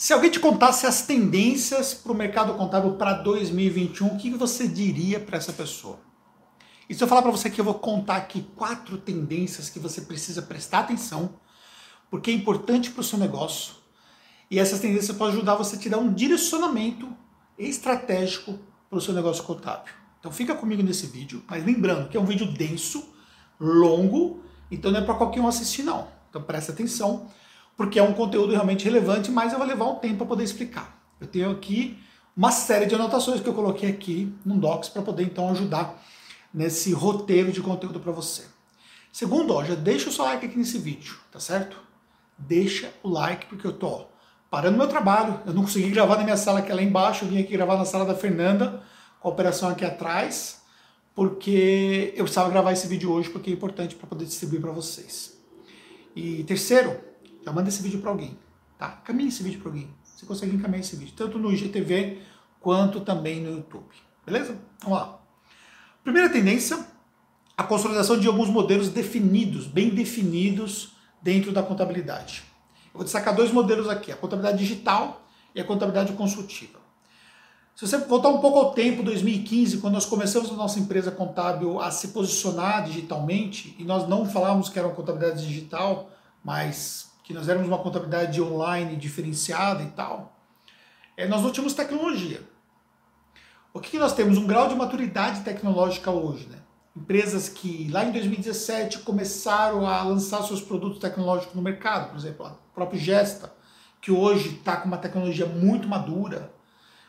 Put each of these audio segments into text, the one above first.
Se alguém te contasse as tendências para o mercado contábil para 2021, o que você diria para essa pessoa? E se eu falar para você que eu vou contar aqui quatro tendências que você precisa prestar atenção, porque é importante para o seu negócio, e essas tendências podem ajudar você a te dar um direcionamento estratégico para o seu negócio contábil. Então fica comigo nesse vídeo, mas lembrando que é um vídeo denso, longo, então não é para qualquer um assistir não. Então presta atenção, porque é um conteúdo realmente relevante, mas eu vou levar um tempo para poder explicar. Eu tenho aqui uma série de anotações que eu coloquei aqui no Docs para poder então ajudar nesse roteiro de conteúdo para você. Segundo, ó, já deixa o seu like aqui nesse vídeo, tá certo? Deixa o like porque eu tô ó, parando meu trabalho. Eu não consegui gravar na minha sala que é lá embaixo, eu vim aqui gravar na sala da Fernanda, com a operação aqui atrás, porque eu precisava gravar esse vídeo hoje porque é importante para poder distribuir para vocês. E terceiro, já manda esse vídeo para alguém, tá? Caminhe esse vídeo para alguém. Você consegue encaminhar esse vídeo, tanto no IGTV quanto também no YouTube. Beleza? Vamos lá. Primeira tendência, a consolidação de alguns modelos definidos, bem definidos dentro da contabilidade. Eu vou destacar dois modelos aqui, a contabilidade digital e a contabilidade consultiva. Se você voltar um pouco ao tempo, 2015, quando nós começamos a nossa empresa contábil a se posicionar digitalmente, e nós não falávamos que era uma contabilidade digital, mas que nós éramos uma contabilidade online diferenciada e tal, é, nós não tínhamos tecnologia. O que, que nós temos? Um grau de maturidade tecnológica hoje. Né? Empresas que lá em 2017 começaram a lançar seus produtos tecnológicos no mercado, por exemplo, a própria Gesta, que hoje está com uma tecnologia muito madura.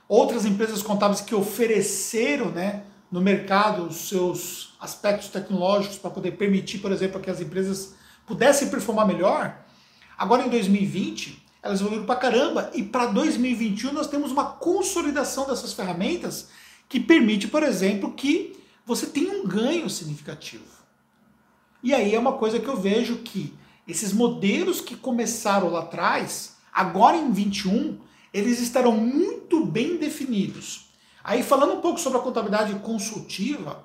Outras empresas contábeis que ofereceram né, no mercado os seus aspectos tecnológicos para poder permitir, por exemplo, que as empresas pudessem performar melhor. Agora em 2020, elas evoluíram para caramba e para 2021 nós temos uma consolidação dessas ferramentas que permite, por exemplo, que você tenha um ganho significativo. E aí é uma coisa que eu vejo que esses modelos que começaram lá atrás, agora em 21, eles estarão muito bem definidos. Aí falando um pouco sobre a contabilidade consultiva,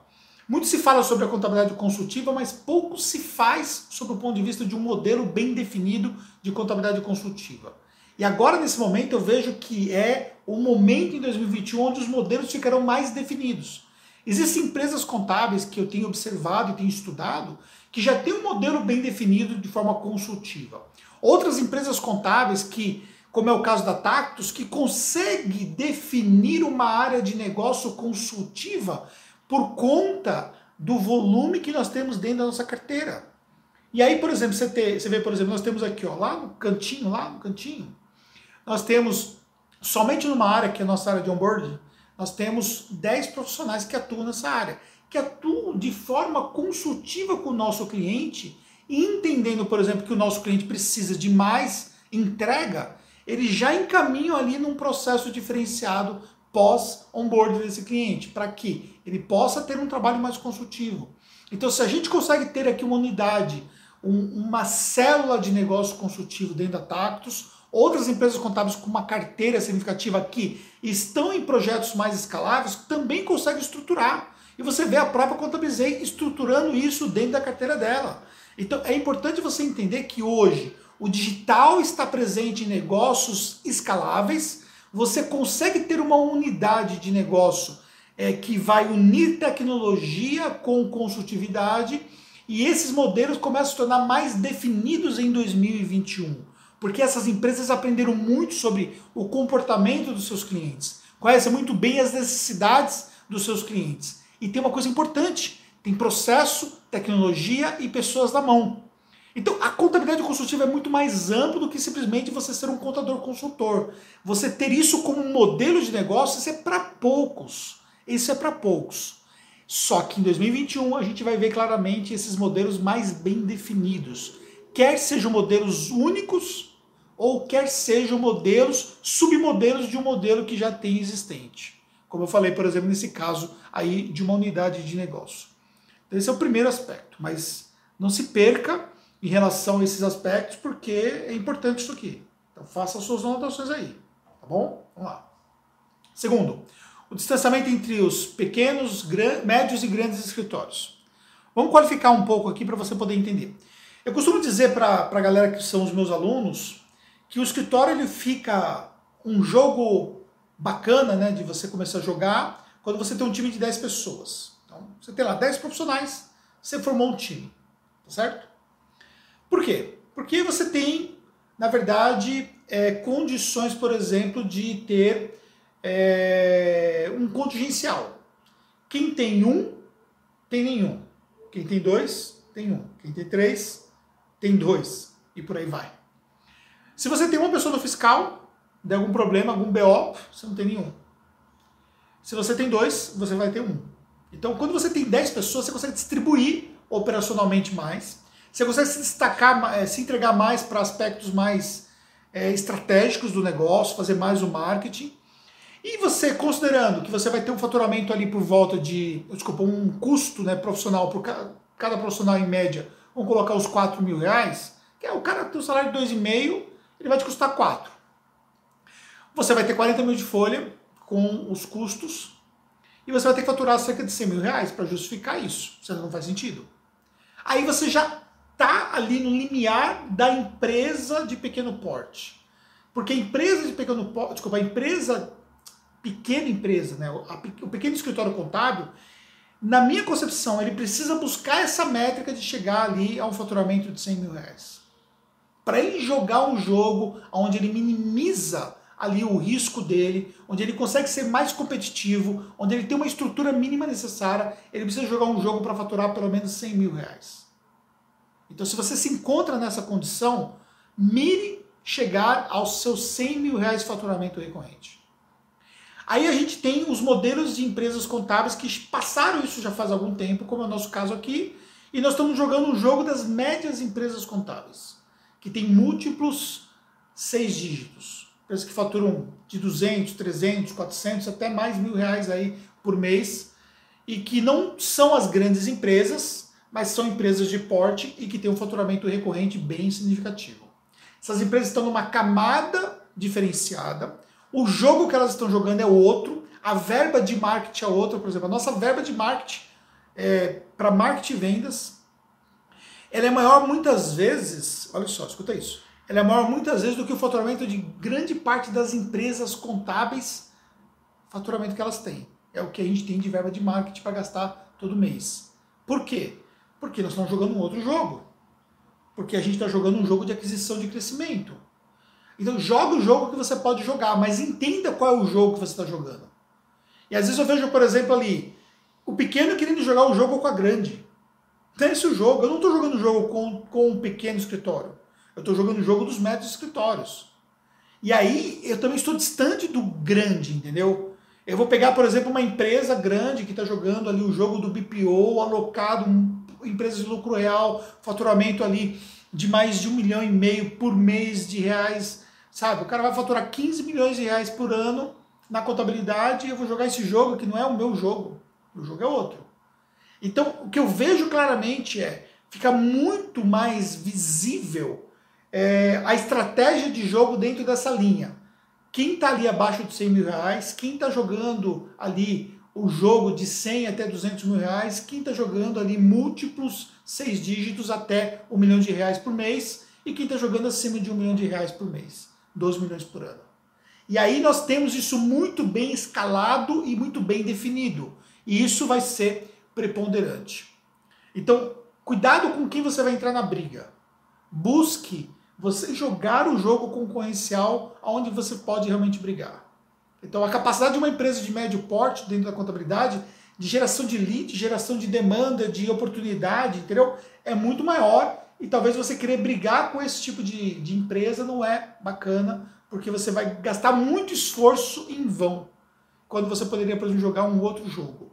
muito se fala sobre a contabilidade consultiva, mas pouco se faz sobre o ponto de vista de um modelo bem definido de contabilidade consultiva. E agora, nesse momento, eu vejo que é o momento em 2021 onde os modelos ficarão mais definidos. Existem empresas contábeis que eu tenho observado e tenho estudado que já têm um modelo bem definido de forma consultiva. Outras empresas contábeis que, como é o caso da Tactus, que consegue definir uma área de negócio consultiva por conta do volume que nós temos dentro da nossa carteira. E aí, por exemplo, você, você vê, por exemplo, nós temos aqui, ó, lá no cantinho, lá no cantinho, nós temos, somente numa área, que é a nossa área de onboarding, nós temos 10 profissionais que atuam nessa área, que atuam de forma consultiva com o nosso cliente, entendendo, por exemplo, que o nosso cliente precisa de mais entrega, eles já encaminham ali num processo diferenciado pós-onboarding desse cliente, para que ele possa ter um trabalho mais consultivo. Então, se a gente consegue ter aqui uma unidade, um, uma célula de negócio consultivo dentro da Tactus, outras empresas contábeis com uma carteira significativa que estão em projetos mais escaláveis também conseguem estruturar. E você vê a própria Contabilizei estruturando isso dentro da carteira dela. Então é importante você entender que hoje o digital está presente em negócios escaláveis, você consegue ter uma unidade de negócio é, que vai unir tecnologia com consultividade e esses modelos começam a se tornar mais definidos em 2021, porque essas empresas aprenderam muito sobre o comportamento dos seus clientes, conhecem muito bem as necessidades dos seus clientes. E tem uma coisa importante: tem processo, tecnologia e pessoas na mão. Então, a contabilidade consultiva é muito mais ampla do que simplesmente você ser um contador consultor. Você ter isso como um modelo de negócio, isso é para poucos. Isso é para poucos. Só que em 2021 a gente vai ver claramente esses modelos mais bem definidos. Quer sejam modelos únicos ou quer sejam modelos, submodelos de um modelo que já tem existente. Como eu falei, por exemplo, nesse caso aí de uma unidade de negócio. Então, esse é o primeiro aspecto, mas não se perca em relação a esses aspectos, porque é importante isso aqui. Então faça as suas anotações aí, tá bom? Vamos lá. Segundo, o distanciamento entre os pequenos, médios e grandes escritórios. Vamos qualificar um pouco aqui para você poder entender. Eu costumo dizer para a galera que são os meus alunos que o escritório ele fica um jogo bacana, né, de você começar a jogar quando você tem um time de 10 pessoas. Então, você tem lá 10 profissionais, você formou um time, tá certo? Por quê? Porque você tem, na verdade, é, condições, por exemplo, de ter é, um contingencial. Quem tem um, tem nenhum. Quem tem dois, tem um. Quem tem três, tem dois. E por aí vai. Se você tem uma pessoa no fiscal, de algum problema, algum BO, você não tem nenhum. Se você tem dois, você vai ter um. Então, quando você tem dez pessoas, você consegue distribuir operacionalmente mais. Você consegue se destacar, eh, se entregar mais para aspectos mais é, estratégicos do negócio, fazer mais o marketing. E você, considerando que você vai ter um faturamento ali por volta de, desculpa, um custo né, profissional por cada, cada profissional em média, vamos colocar os 4 mil reais, que é o cara tem um salário de 2,5, ele vai te custar 4. Você vai ter 40 mil de folha com os custos e você vai ter que faturar cerca de 100 mil reais para justificar isso. Isso não faz sentido. Aí você já está ali no limiar da empresa de pequeno porte. Porque a empresa de pequeno porte, desculpa, a empresa, pequena empresa, né, o pequeno escritório contábil, na minha concepção, ele precisa buscar essa métrica de chegar ali a um faturamento de 100 mil reais. Para ele jogar um jogo onde ele minimiza ali o risco dele, onde ele consegue ser mais competitivo, onde ele tem uma estrutura mínima necessária, ele precisa jogar um jogo para faturar pelo menos 100 mil reais. Então, se você se encontra nessa condição, mire chegar aos seus 100 mil reais de faturamento recorrente. Aí a gente tem os modelos de empresas contábeis que passaram isso já faz algum tempo, como é o nosso caso aqui, e nós estamos jogando um jogo das médias empresas contábeis, que tem múltiplos seis dígitos. Empresas que faturam de 200, 300, 400, até mais mil reais aí por mês, e que não são as grandes empresas, mas são empresas de porte e que têm um faturamento recorrente bem significativo. Essas empresas estão numa camada diferenciada, o jogo que elas estão jogando é outro, a verba de marketing é outra, por exemplo, a nossa verba de marketing é, para marketing e vendas, ela é maior muitas vezes, olha só, escuta isso, ela é maior muitas vezes do que o faturamento de grande parte das empresas contábeis, faturamento que elas têm. É o que a gente tem de verba de marketing para gastar todo mês. Por quê? Porque nós estamos jogando um outro jogo. Porque a gente está jogando um jogo de aquisição de crescimento. Então joga o jogo que você pode jogar, mas entenda qual é o jogo que você está jogando. E às vezes eu vejo, por exemplo, ali, o pequeno querendo jogar o jogo com a grande. Então esse é o jogo. Eu não estou jogando o jogo com, com um pequeno escritório. Eu estou jogando o jogo dos médios escritórios. E aí eu também estou distante do grande, entendeu? Eu vou pegar, por exemplo, uma empresa grande que está jogando ali o jogo do BPO alocado empresas de lucro real, faturamento ali de mais de um milhão e meio por mês de reais, sabe? O cara vai faturar 15 milhões de reais por ano na contabilidade e eu vou jogar esse jogo que não é o meu jogo, o jogo é outro. Então, o que eu vejo claramente é, fica muito mais visível é, a estratégia de jogo dentro dessa linha. Quem está ali abaixo de 100 mil reais, quem está jogando ali o jogo de 100 até 200 mil reais, quem está jogando ali múltiplos seis dígitos até um milhão de reais por mês e quem está jogando acima de um milhão de reais por mês, 12 milhões por ano. E aí nós temos isso muito bem escalado e muito bem definido. E isso vai ser preponderante. Então, cuidado com quem você vai entrar na briga. Busque você jogar o jogo concorrencial onde você pode realmente brigar. Então, a capacidade de uma empresa de médio porte dentro da contabilidade, de geração de lead, geração de demanda, de oportunidade, entendeu? É muito maior e talvez você querer brigar com esse tipo de, de empresa não é bacana, porque você vai gastar muito esforço em vão, quando você poderia, por exemplo, jogar um outro jogo.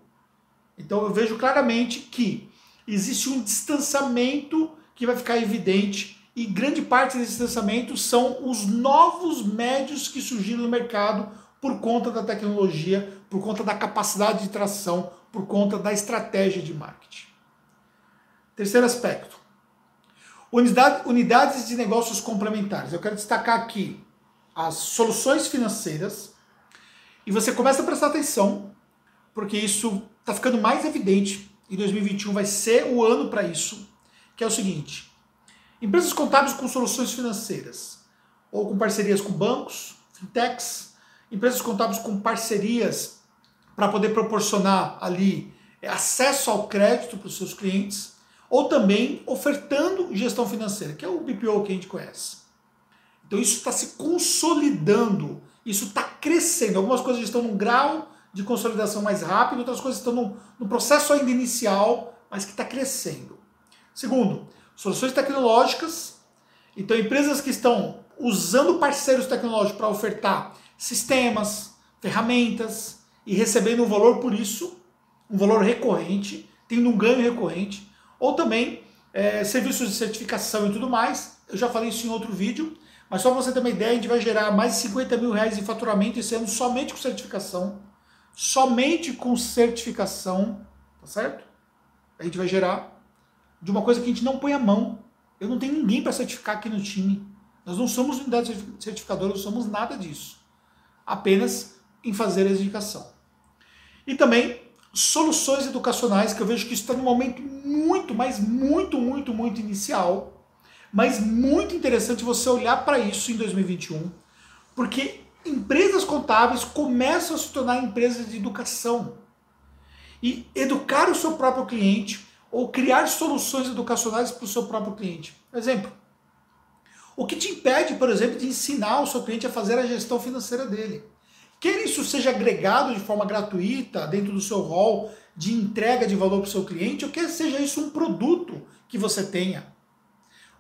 Então, eu vejo claramente que existe um distanciamento que vai ficar evidente e grande parte desse distanciamento são os novos médios que surgiram no mercado por conta da tecnologia, por conta da capacidade de tração, por conta da estratégia de marketing. Terceiro aspecto. Unidade, unidades de negócios complementares. Eu quero destacar aqui as soluções financeiras e você começa a prestar atenção, porque isso está ficando mais evidente e 2021 vai ser o ano para isso, que é o seguinte: empresas contábeis com soluções financeiras ou com parcerias com bancos, fintechs, empresas contábeis com parcerias para poder proporcionar ali é, acesso ao crédito para os seus clientes, ou também ofertando gestão financeira, que é o BPO que a gente conhece. Então isso está se consolidando, isso está crescendo. Algumas coisas estão num grau de consolidação mais rápido, outras coisas estão no, no processo ainda inicial, mas que está crescendo. Segundo, soluções tecnológicas. Então, empresas que estão usando parceiros tecnológicos para ofertar sistemas, ferramentas e recebendo um valor por isso, um valor recorrente, tendo um ganho recorrente, ou também é, serviços de certificação e tudo mais. Eu já falei isso em outro vídeo, mas só para você ter uma ideia, a gente vai gerar mais de 50 mil reais em faturamento esse ano somente com certificação. Somente com certificação, tá certo? A gente vai gerar de uma coisa que a gente não põe a mão. Eu não tenho ninguém para certificar aqui no time. Nós não somos unidade certificadora, não somos nada disso. Apenas em fazer a educação. E também soluções educacionais, que eu vejo que está num momento muito, mas muito, muito, muito inicial, mas muito interessante você olhar para isso em 2021, porque empresas contábeis começam a se tornar empresas de educação. E educar o seu próprio cliente ou criar soluções educacionais para o seu próprio cliente. Exemplo, o que te impede, por exemplo, de ensinar o seu cliente a fazer a gestão financeira dele? Quer isso seja agregado de forma gratuita dentro do seu rol de entrega de valor para o seu cliente, ou quer seja isso um produto que você tenha.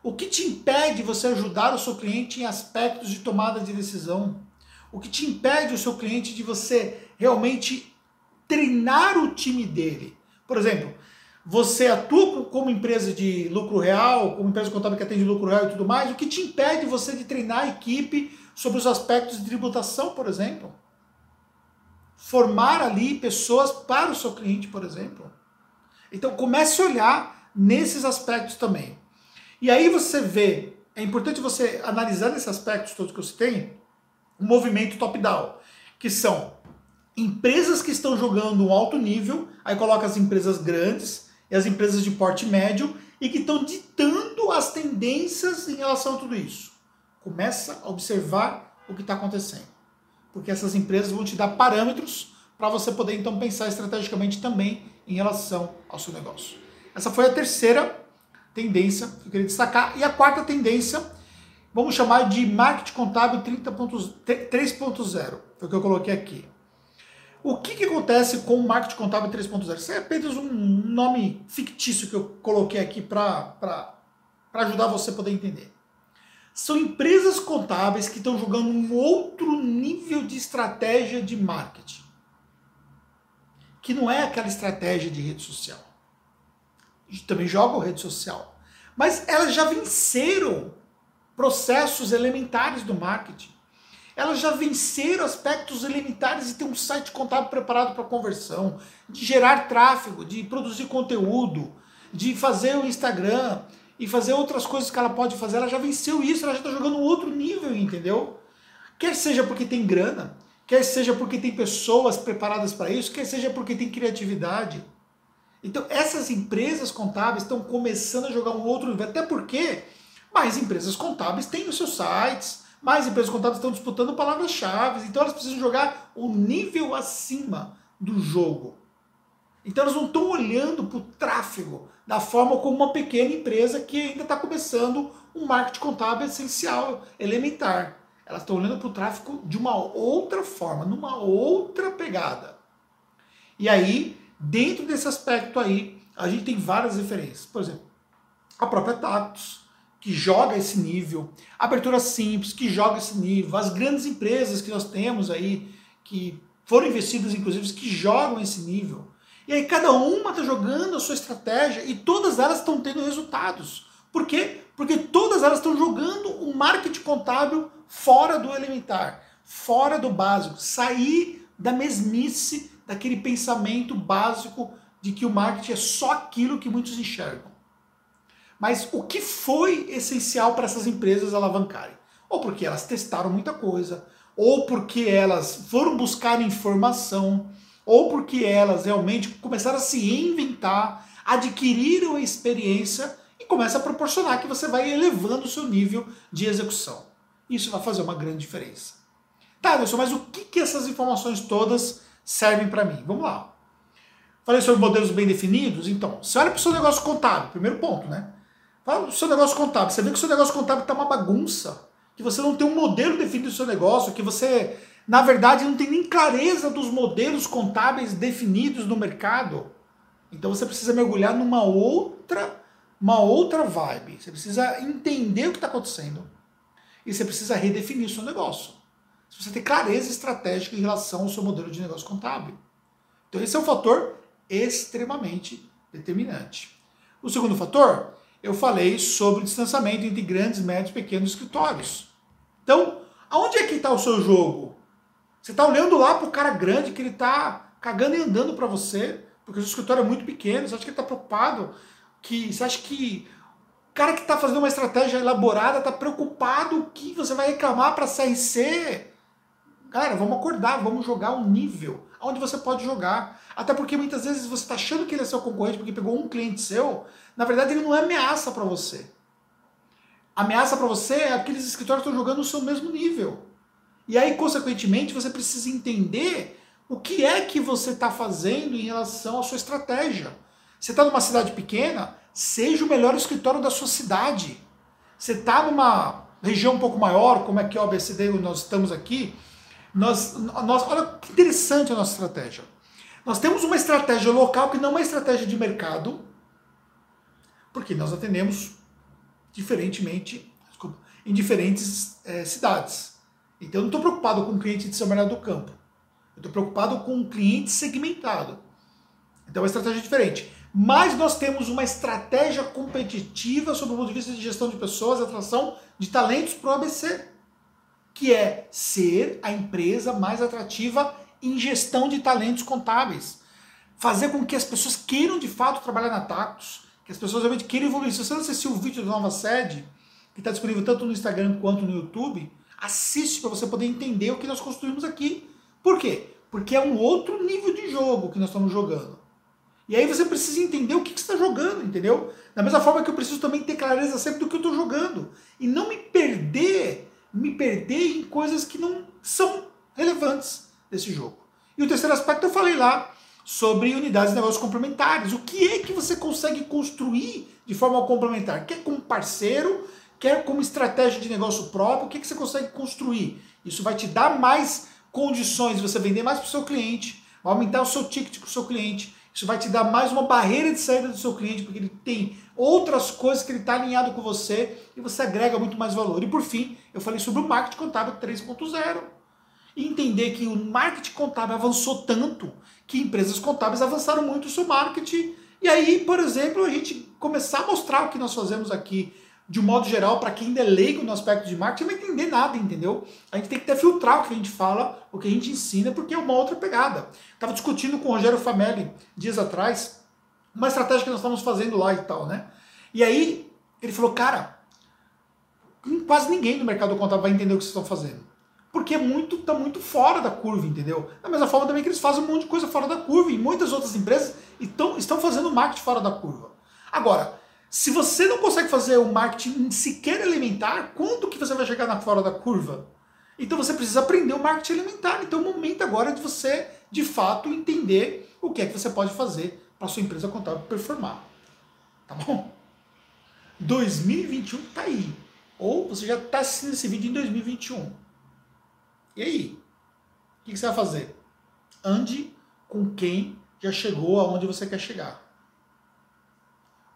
O que te impede você ajudar o seu cliente em aspectos de tomada de decisão? O que te impede o seu cliente de você realmente treinar o time dele? Por exemplo, você atua como empresa de lucro real, como empresa contábil que atende lucro real e tudo mais, o que te impede você de treinar a equipe sobre os aspectos de tributação, por exemplo? Formar ali pessoas para o seu cliente, por exemplo. Então comece a olhar nesses aspectos também. E aí você vê, é importante você analisar nesses aspectos todos que você tem, um movimento top-down, que são empresas que estão jogando um alto nível, aí coloca as empresas grandes, e as empresas de porte médio e que estão ditando as tendências em relação a tudo isso. Começa a observar o que está acontecendo. Porque essas empresas vão te dar parâmetros para você poder então pensar estrategicamente também em relação ao seu negócio. Essa foi a terceira tendência que eu queria destacar. E a quarta tendência, vamos chamar de marketing contábil 3.0. Foi o que eu coloquei aqui. O que, que acontece com o marketing contábil 3.0? Isso é apenas um nome fictício que eu coloquei aqui para ajudar você a poder entender. São empresas contábeis que estão jogando um outro nível de estratégia de marketing. Que não é aquela estratégia de rede social. Também jogam rede social. Mas elas já venceram processos elementares do marketing. Elas já venceram aspectos elementares de ter um site contábil preparado para conversão, de gerar tráfego, de produzir conteúdo, de fazer o Instagram e fazer outras coisas que ela pode fazer. Ela já venceu isso, ela já está jogando um outro nível, entendeu? Quer seja porque tem grana, quer seja porque tem pessoas preparadas para isso, quer seja porque tem criatividade. Então, essas empresas contábeis estão começando a jogar um outro nível, até porque mais empresas contábeis têm os seus sites, mais empresas contábeis estão disputando palavras-chave, então elas precisam jogar o nível acima do jogo. Então elas não estão olhando para o tráfego da forma como uma pequena empresa que ainda está começando um marketing contábil essencial, elementar. Elas estão olhando para o tráfego de uma outra forma, numa outra pegada. E aí, dentro desse aspecto aí, a gente tem várias referências. Por exemplo, a própria Tactus, que joga esse nível, abertura simples, que joga esse nível, as grandes empresas que nós temos aí, que foram investidas, inclusive, que jogam esse nível. E aí cada uma está jogando a sua estratégia e todas elas estão tendo resultados. Por quê? Porque todas elas estão jogando o marketing contábil fora do elementar, fora do básico, sair da mesmice, daquele pensamento básico de que o marketing é só aquilo que muitos enxergam. Mas o que foi essencial para essas empresas alavancarem? Ou porque elas testaram muita coisa, ou porque elas foram buscar informação, ou porque elas realmente começaram a se reinventar, adquiriram experiência e começa a proporcionar que você vai elevando o seu nível de execução. Isso vai fazer uma grande diferença. Tá, Anderson, mas o que, que essas informações todas servem para mim? Vamos lá. Falei sobre modelos bem definidos, então, você olha para o seu negócio contábil, primeiro ponto, né? Fala do seu negócio contábil, você vê que o seu negócio contábil está uma bagunça, que você não tem um modelo definido do seu negócio, que você, na verdade, não tem nem clareza dos modelos contábeis definidos no mercado. Então você precisa mergulhar numa outra, uma outra vibe. Você precisa entender o que está acontecendo e você precisa redefinir o seu negócio. Você tem clareza estratégica em relação ao seu modelo de negócio contábil. Então esse é um fator extremamente determinante. O segundo fator, eu falei sobre o distanciamento entre grandes, médios e pequenos escritórios. Então, aonde é que está o seu jogo? Você está olhando lá para o cara grande que ele está cagando e andando para você, porque o seu escritório é muito pequeno, você acha que ele está preocupado, que você acha que o cara que está fazendo uma estratégia elaborada está preocupado que você vai reclamar para a CRC. Cara, vamos acordar, vamos jogar um nível onde você pode jogar. Até porque muitas vezes você está achando que ele é seu concorrente porque pegou um cliente seu, na verdade ele não é ameaça para você. Ameaça para você é aqueles escritórios que estão jogando no seu mesmo nível. E aí, consequentemente, você precisa entender o que é que você está fazendo em relação à sua estratégia. Você está numa cidade pequena, seja o melhor escritório da sua cidade. Você está numa região um pouco maior, como é que é o ABCD, nós estamos aqui, nós, nós, olha que interessante a nossa estratégia. Nós temos uma estratégia local que não é uma estratégia de mercado, porque nós atendemos diferentemente, desculpa, em diferentes é, cidades. Então eu não estou preocupado com o cliente de São Bernardo do Campo. Eu estou preocupado com um cliente segmentado. Então é uma estratégia diferente. Mas nós temos uma estratégia competitiva sob o ponto de vista de gestão de pessoas, atração de talentos para o ABC que é ser a empresa mais atrativa em gestão de talentos contábeis. Fazer com que as pessoas queiram de fato trabalhar na Tactus, que as pessoas realmente queiram evoluir. Se você não assistiu o vídeo da nova sede, que está disponível tanto no Instagram quanto no YouTube, assiste para você poder entender o que nós construímos aqui. Por quê? Porque é um outro nível de jogo que nós estamos jogando. E aí você precisa entender o que, que você está jogando, entendeu? Da mesma forma que eu preciso também ter clareza sempre do que eu estou jogando. E não me me perder em coisas que não são relevantes desse jogo. E o terceiro aspecto eu falei lá sobre unidades de negócios complementares. O que é que você consegue construir de forma complementar? Quer como parceiro, quer como estratégia de negócio próprio, o que, é que você consegue construir? Isso vai te dar mais condições de você vender mais para o seu cliente, aumentar o seu ticket com o seu cliente, isso vai te dar mais uma barreira de saída do seu cliente, porque ele tem outras coisas que ele está alinhado com você e você agrega muito mais valor. E por fim, eu falei sobre o marketing contábil 3.0. E entender que o marketing contábil avançou tanto que empresas contábeis avançaram muito o seu marketing. E aí, por exemplo, a gente começar a mostrar o que nós fazemos aqui de um modo geral, para quem ainda é leigo no aspecto de marketing, não vai entender nada, entendeu? A gente tem que até filtrar o que a gente fala, o que a gente ensina, porque é uma outra pegada. Estava discutindo com o Rogério Famelli dias atrás uma estratégia que nós estamos fazendo lá e tal, né? E aí ele falou, cara, quase ninguém no mercado contábil vai entender o que vocês estão fazendo. Porque é muito, tá muito fora da curva, entendeu? Da mesma forma também que eles fazem um monte de coisa fora da curva, e muitas outras empresas estão, estão fazendo marketing fora da curva. Agora, se você não consegue fazer o marketing sequer elementar, quando que você vai chegar na fora da curva? Então você precisa aprender o marketing elementar. Então o momento agora é de você, de fato, entender o que é que você pode fazer para sua empresa contábil performar. Tá bom? 2021 tá aí. Ou você já está assistindo esse vídeo em 2021. E aí? O que você vai fazer? Ande com quem já chegou aonde você quer chegar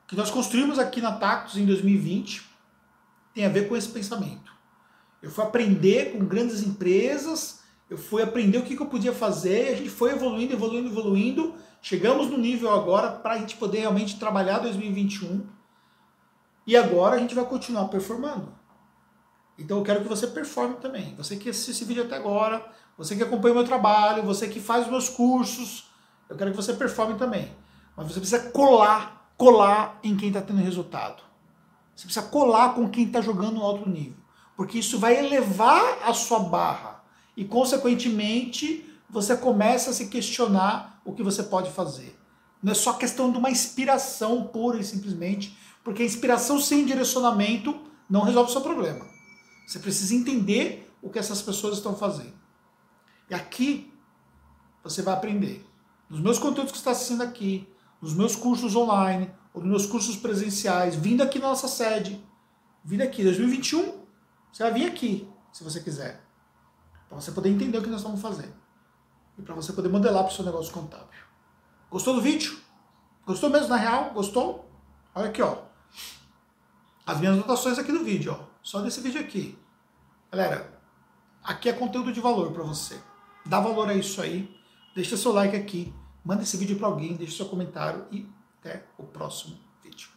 que nós construímos aqui na Tactus em 2020 tem a ver com esse pensamento. Eu fui aprender com grandes empresas, eu fui aprender o que, que eu podia fazer, a gente foi evoluindo, evoluindo, evoluindo. Chegamos no nível agora para a gente poder realmente trabalhar 2021. E agora a gente vai continuar performando. Então eu quero que você performe também. Você que assiste esse vídeo até agora, você que acompanha o meu trabalho, você que faz os meus cursos, eu quero que você performe também. Mas você precisa colar colar em quem está tendo resultado. Você precisa colar com quem está jogando no alto nível. Porque isso vai elevar a sua barra. E, consequentemente, você começa a se questionar o que você pode fazer. Não é só questão de uma inspiração pura e simplesmente, porque a inspiração sem direcionamento não resolve o seu problema. Você precisa entender o que essas pessoas estão fazendo. E aqui você vai aprender. Nos meus conteúdos que você está assistindo aqui, nos meus cursos online, ou nos meus cursos presenciais, vindo aqui na nossa sede, vindo aqui, 2021, você vai vir aqui, se você quiser. Para você poder entender o que nós estamos fazendo. E para você poder modelar para o seu negócio contábil. Gostou do vídeo? Gostou mesmo, na real? Gostou? Olha aqui, ó. As minhas anotações aqui do vídeo, ó. Só desse vídeo aqui. Galera, aqui é conteúdo de valor para você. Dá valor a isso aí. Deixa seu like aqui. Manda esse vídeo para alguém, deixa seu comentário e até o próximo vídeo.